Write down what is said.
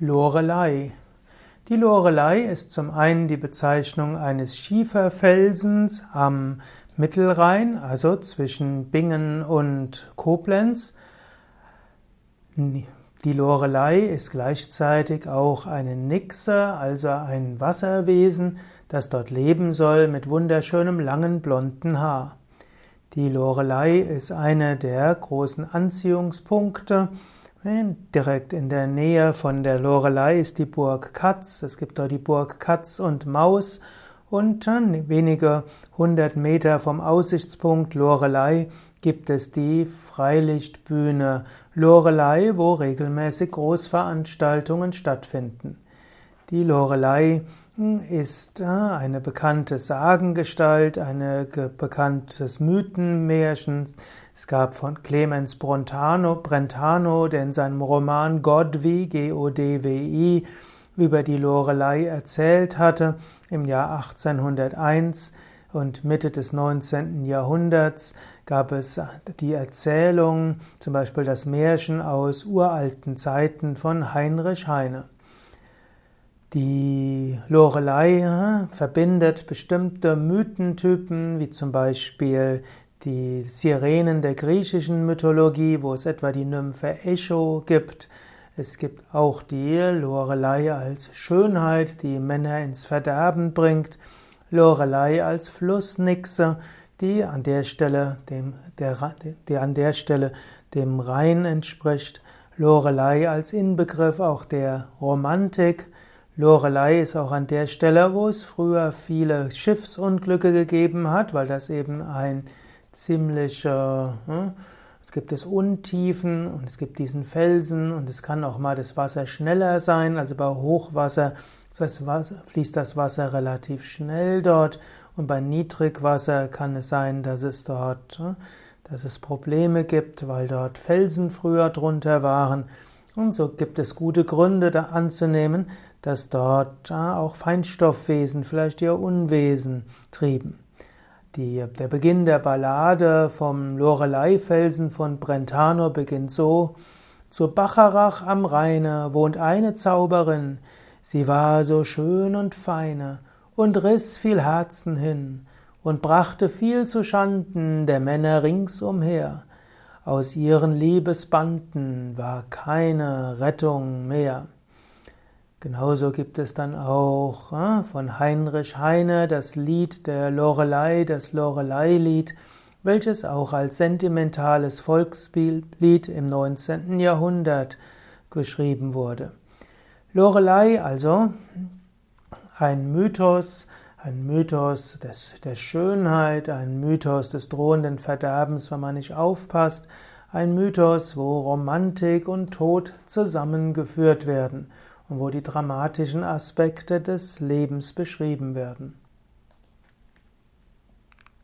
Lorelei. Die Lorelei ist zum einen die Bezeichnung eines Schieferfelsens am Mittelrhein, also zwischen Bingen und Koblenz. Die Lorelei ist gleichzeitig auch eine Nixe, also ein Wasserwesen, das dort leben soll mit wunderschönem langen blonden Haar. Die Lorelei ist einer der großen Anziehungspunkte Direkt in der Nähe von der Lorelei ist die Burg Katz. Es gibt dort die Burg Katz und Maus. Und wenige hundert Meter vom Aussichtspunkt Lorelei gibt es die Freilichtbühne Lorelei, wo regelmäßig Großveranstaltungen stattfinden. Die Lorelei hm, ist eine bekannte Sagengestalt, ein bekanntes Mythenmärchen. Es gab von Clemens Brentano, Brentano, der in seinem Roman Godwi, G-O-D-W-I, über die Lorelei erzählt hatte im Jahr 1801 und Mitte des 19. Jahrhunderts gab es die Erzählung, zum Beispiel das Märchen aus uralten Zeiten von Heinrich Heine. Die Lorelei äh, verbindet bestimmte Mythentypen, wie zum Beispiel die Sirenen der griechischen Mythologie, wo es etwa die Nymphe Echo gibt. Es gibt auch die Lorelei als Schönheit, die Männer ins Verderben bringt. Lorelei als Flussnixe, die an der Stelle dem, der, die an der Stelle dem Rhein entspricht. Lorelei als Inbegriff auch der Romantik. Lorelei ist auch an der Stelle, wo es früher viele Schiffsunglücke gegeben hat, weil das eben ein ziemlicher, hm, es gibt es Untiefen und es gibt diesen Felsen und es kann auch mal das Wasser schneller sein, also bei Hochwasser das Wasser, fließt das Wasser relativ schnell dort und bei Niedrigwasser kann es sein, dass es dort, hm, dass es Probleme gibt, weil dort Felsen früher drunter waren. Und so gibt es gute Gründe da anzunehmen, dass dort auch Feinstoffwesen, vielleicht ihr Unwesen trieben. Die, der Beginn der Ballade vom Lorelei-Felsen von Brentano beginnt so: Zu Bacharach am Rheine wohnt eine Zauberin, sie war so schön und feine und riss viel Herzen hin und brachte viel zu Schanden der Männer ringsumher. Aus ihren Liebesbanden war keine Rettung mehr. Genauso gibt es dann auch äh, von Heinrich Heine das Lied der Lorelei, das Lorelei-Lied, welches auch als sentimentales Volkslied im 19. Jahrhundert geschrieben wurde. Lorelei also ein Mythos, ein Mythos des, der Schönheit, ein Mythos des drohenden Verderbens, wenn man nicht aufpasst, ein Mythos, wo Romantik und Tod zusammengeführt werden und wo die dramatischen Aspekte des Lebens beschrieben werden.